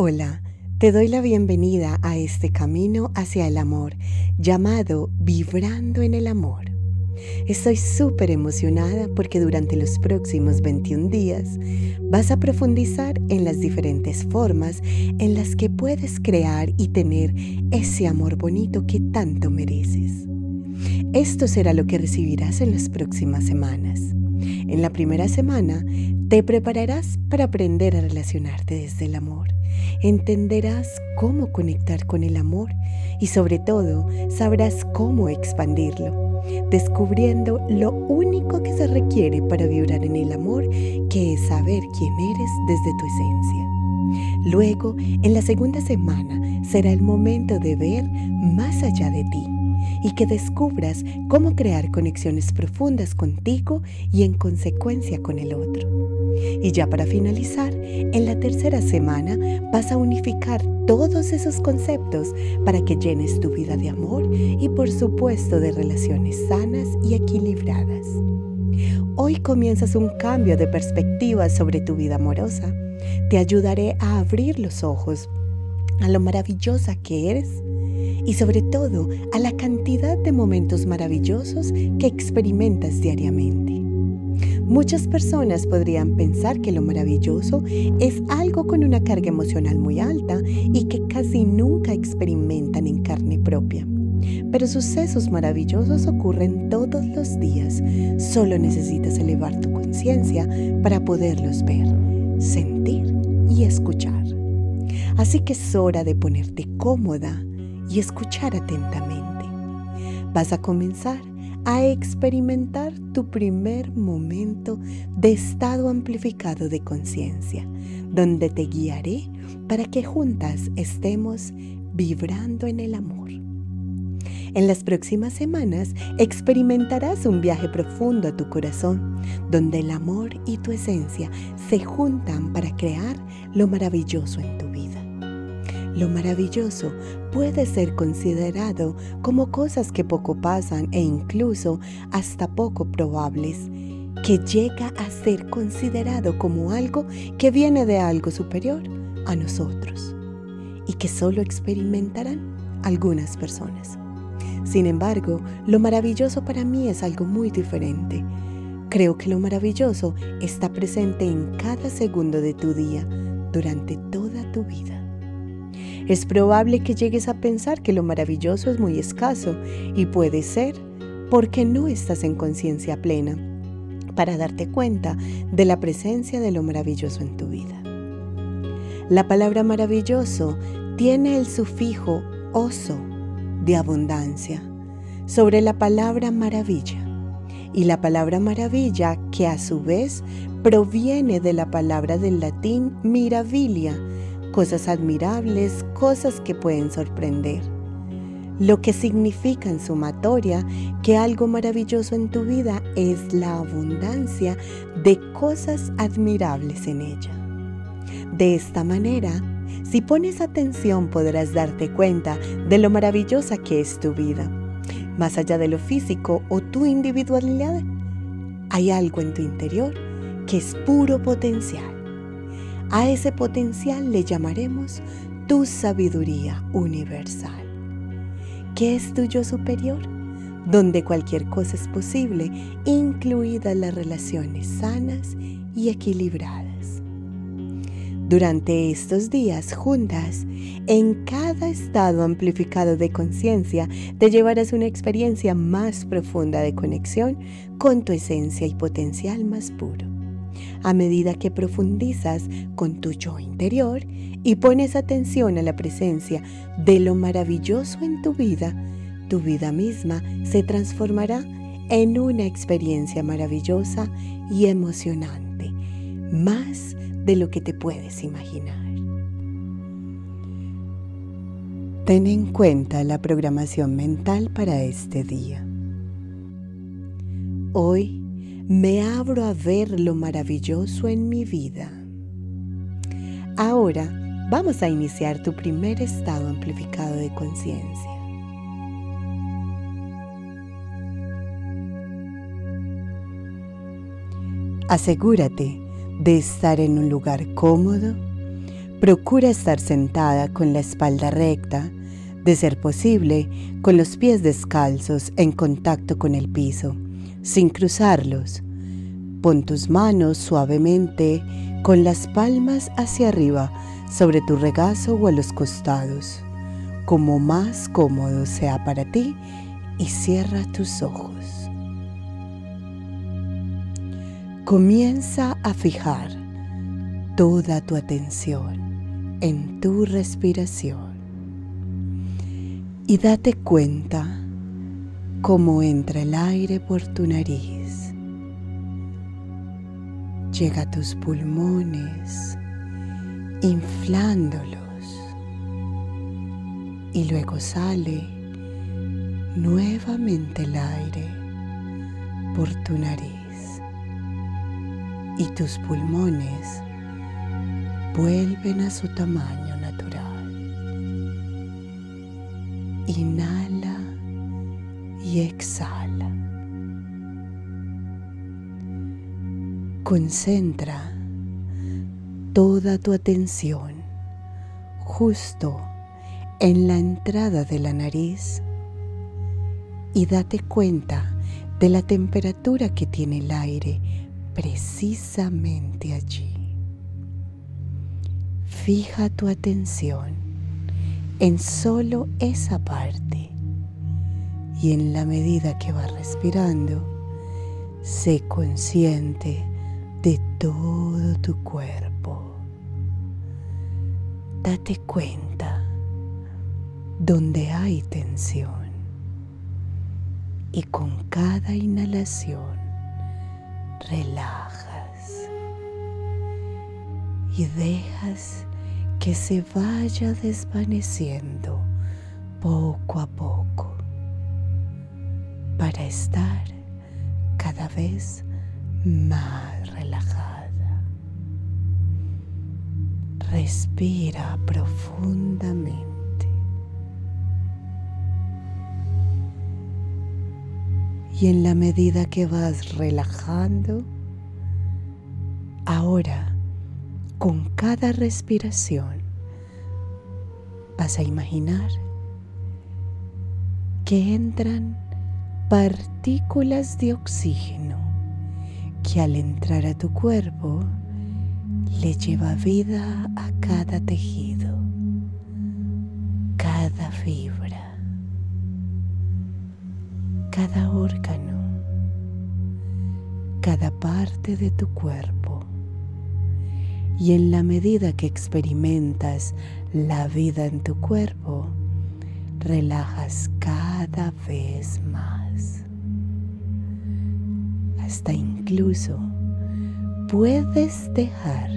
Hola, te doy la bienvenida a este camino hacia el amor llamado Vibrando en el Amor. Estoy súper emocionada porque durante los próximos 21 días vas a profundizar en las diferentes formas en las que puedes crear y tener ese amor bonito que tanto mereces. Esto será lo que recibirás en las próximas semanas. En la primera semana te prepararás para aprender a relacionarte desde el amor entenderás cómo conectar con el amor y sobre todo sabrás cómo expandirlo, descubriendo lo único que se requiere para vibrar en el amor, que es saber quién eres desde tu esencia. Luego, en la segunda semana, será el momento de ver más allá de ti y que descubras cómo crear conexiones profundas contigo y en consecuencia con el otro. Y ya para finalizar, en la tercera semana vas a unificar todos esos conceptos para que llenes tu vida de amor y por supuesto de relaciones sanas y equilibradas. Hoy comienzas un cambio de perspectiva sobre tu vida amorosa. Te ayudaré a abrir los ojos a lo maravillosa que eres y sobre todo a la cantidad de momentos maravillosos que experimentas diariamente. Muchas personas podrían pensar que lo maravilloso es algo con una carga emocional muy alta y que casi nunca experimentan en carne propia. Pero sucesos maravillosos ocurren todos los días. Solo necesitas elevar tu conciencia para poderlos ver, sentir y escuchar. Así que es hora de ponerte cómoda y escuchar atentamente. Vas a comenzar a experimentar tu primer momento de estado amplificado de conciencia, donde te guiaré para que juntas estemos vibrando en el amor. En las próximas semanas experimentarás un viaje profundo a tu corazón, donde el amor y tu esencia se juntan para crear lo maravilloso en tu. Lo maravilloso puede ser considerado como cosas que poco pasan e incluso hasta poco probables, que llega a ser considerado como algo que viene de algo superior a nosotros y que solo experimentarán algunas personas. Sin embargo, lo maravilloso para mí es algo muy diferente. Creo que lo maravilloso está presente en cada segundo de tu día durante toda tu vida. Es probable que llegues a pensar que lo maravilloso es muy escaso y puede ser porque no estás en conciencia plena para darte cuenta de la presencia de lo maravilloso en tu vida. La palabra maravilloso tiene el sufijo oso de abundancia sobre la palabra maravilla y la palabra maravilla que a su vez proviene de la palabra del latín mirabilia cosas admirables, cosas que pueden sorprender. Lo que significa en sumatoria que algo maravilloso en tu vida es la abundancia de cosas admirables en ella. De esta manera, si pones atención podrás darte cuenta de lo maravillosa que es tu vida. Más allá de lo físico o tu individualidad, hay algo en tu interior que es puro potencial a ese potencial le llamaremos tu sabiduría universal. ¿Qué es tu yo superior? Donde cualquier cosa es posible, incluidas las relaciones sanas y equilibradas. Durante estos días juntas, en cada estado amplificado de conciencia, te llevarás una experiencia más profunda de conexión con tu esencia y potencial más puro a medida que profundizas con tu yo interior y pones atención a la presencia de lo maravilloso en tu vida, tu vida misma se transformará en una experiencia maravillosa y emocionante, más de lo que te puedes imaginar. Ten en cuenta la programación mental para este día. Hoy me abro a ver lo maravilloso en mi vida. Ahora vamos a iniciar tu primer estado amplificado de conciencia. Asegúrate de estar en un lugar cómodo, Procura estar sentada con la espalda recta, de ser posible con los pies descalzos en contacto con el piso, sin cruzarlos. Pon tus manos suavemente con las palmas hacia arriba sobre tu regazo o a los costados, como más cómodo sea para ti, y cierra tus ojos. Comienza a fijar toda tu atención en tu respiración y date cuenta cómo entra el aire por tu nariz, llega a tus pulmones, inflándolos. Y luego sale nuevamente el aire por tu nariz. Y tus pulmones vuelven a su tamaño natural. Inhala exhala. Concentra toda tu atención justo en la entrada de la nariz y date cuenta de la temperatura que tiene el aire precisamente allí. Fija tu atención en solo esa parte y en la medida que vas respirando, sé consciente de todo tu cuerpo. Date cuenta donde hay tensión y con cada inhalación relajas y dejas que se vaya desvaneciendo poco a poco para estar cada vez más relajada. Respira profundamente. Y en la medida que vas relajando, ahora con cada respiración vas a imaginar que entran partículas de oxígeno que al entrar a tu cuerpo le lleva vida a cada tejido, cada fibra cada órgano, cada parte de tu cuerpo. Y en la medida que experimentas la vida en tu cuerpo, relajas cada vez más. Hasta incluso puedes dejar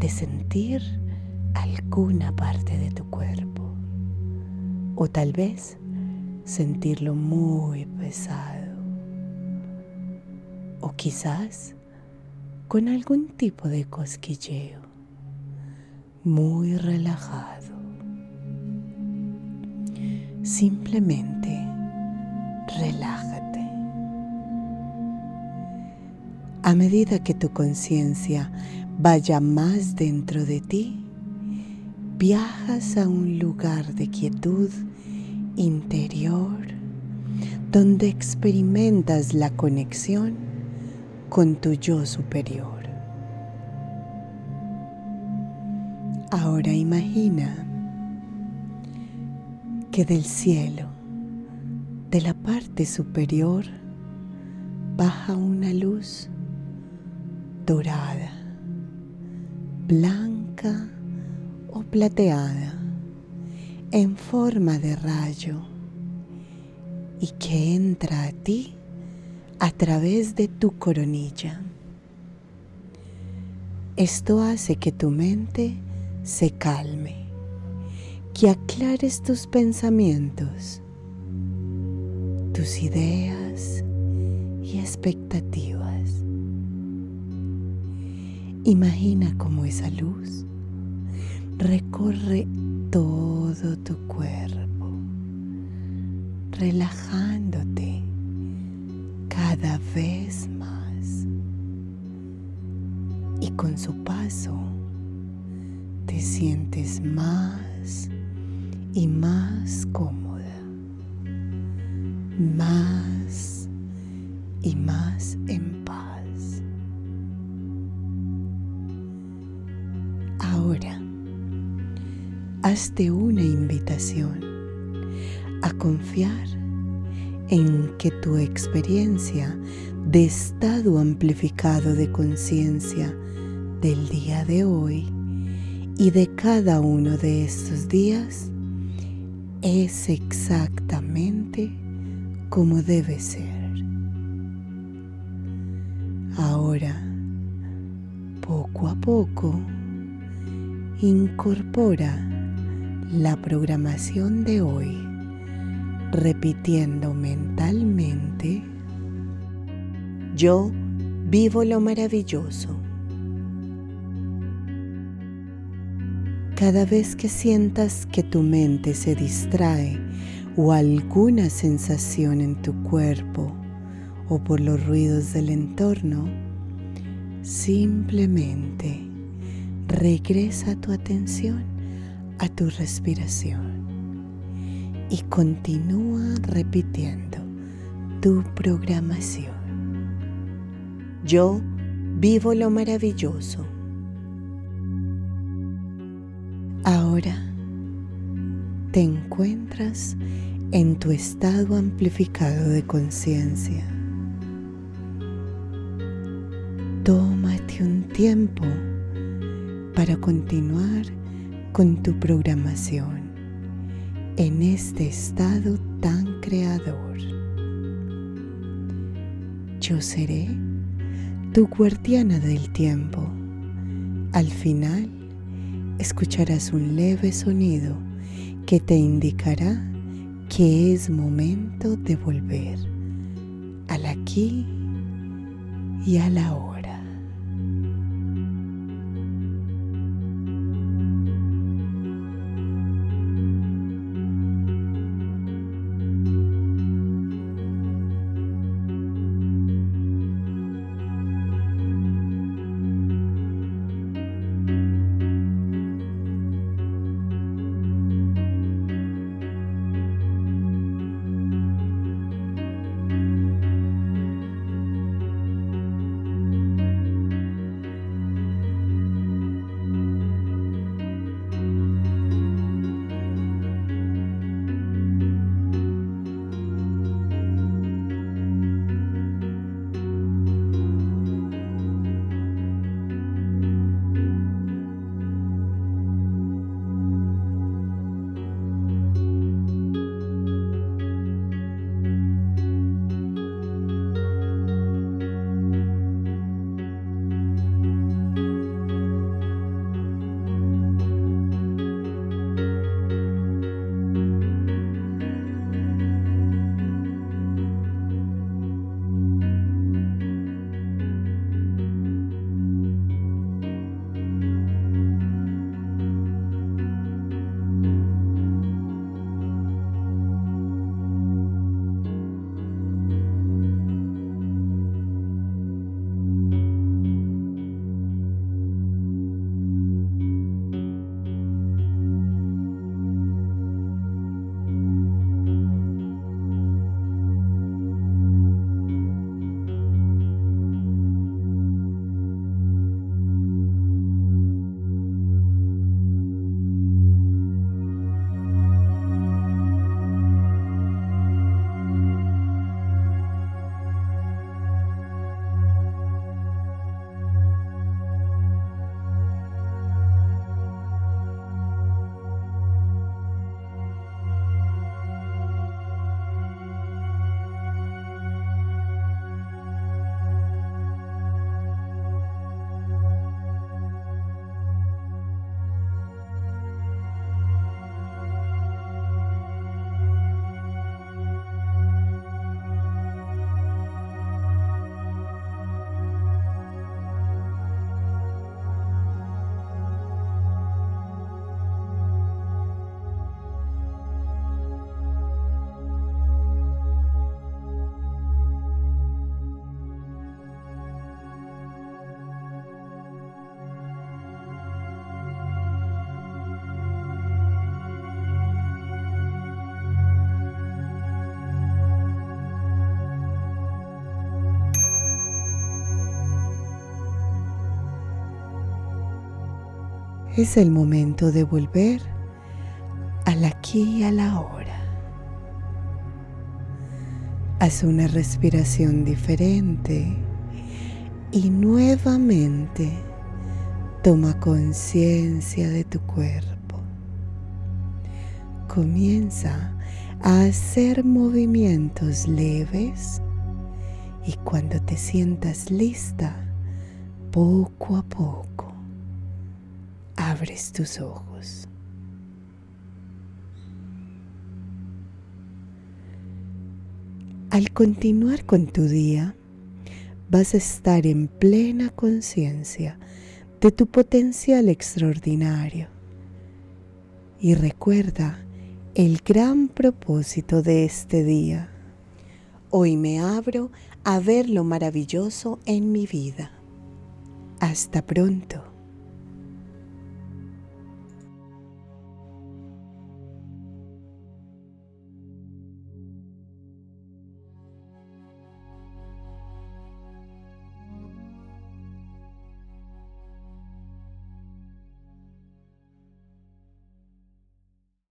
de sentir alguna parte de tu cuerpo. O tal vez sentirlo muy pesado o quizás con algún tipo de cosquilleo muy relajado. Simplemente relájate. A medida que tu conciencia vaya más dentro de ti, viajas a un lugar de quietud interior donde experimentas la conexión con tu yo superior. Ahora imagina que del cielo, de la parte superior, baja una luz dorada, blanca o plateada en forma de rayo y que entra a ti a través de tu coronilla. Esto hace que tu mente se calme, que aclares tus pensamientos, tus ideas y expectativas. Imagina cómo esa luz recorre todo tu cuerpo, relajándote cada vez más. Y con su paso te sientes más y más cómoda, más y más en paz. Ahora, hazte una invitación a confiar en que tu experiencia de estado amplificado de conciencia del día de hoy y de cada uno de estos días es exactamente como debe ser. Ahora, poco a poco, incorpora la programación de hoy, repitiendo mentalmente, yo vivo lo maravilloso. Cada vez que sientas que tu mente se distrae o alguna sensación en tu cuerpo o por los ruidos del entorno, simplemente regresa tu atención a tu respiración y continúa repitiendo tu programación. Yo vivo lo maravilloso. Ahora te encuentras en tu estado amplificado de conciencia. Tómate un tiempo para continuar con tu programación en este estado tan creador. Yo seré tu guardiana del tiempo. Al final, escucharás un leve sonido que te indicará que es momento de volver al aquí y a la hora. Es el momento de volver al aquí y a la hora. Haz una respiración diferente y nuevamente toma conciencia de tu cuerpo. Comienza a hacer movimientos leves y cuando te sientas lista, poco a poco, abres tus ojos. Al continuar con tu día, vas a estar en plena conciencia de tu potencial extraordinario. Y recuerda el gran propósito de este día. Hoy me abro a ver lo maravilloso en mi vida. Hasta pronto.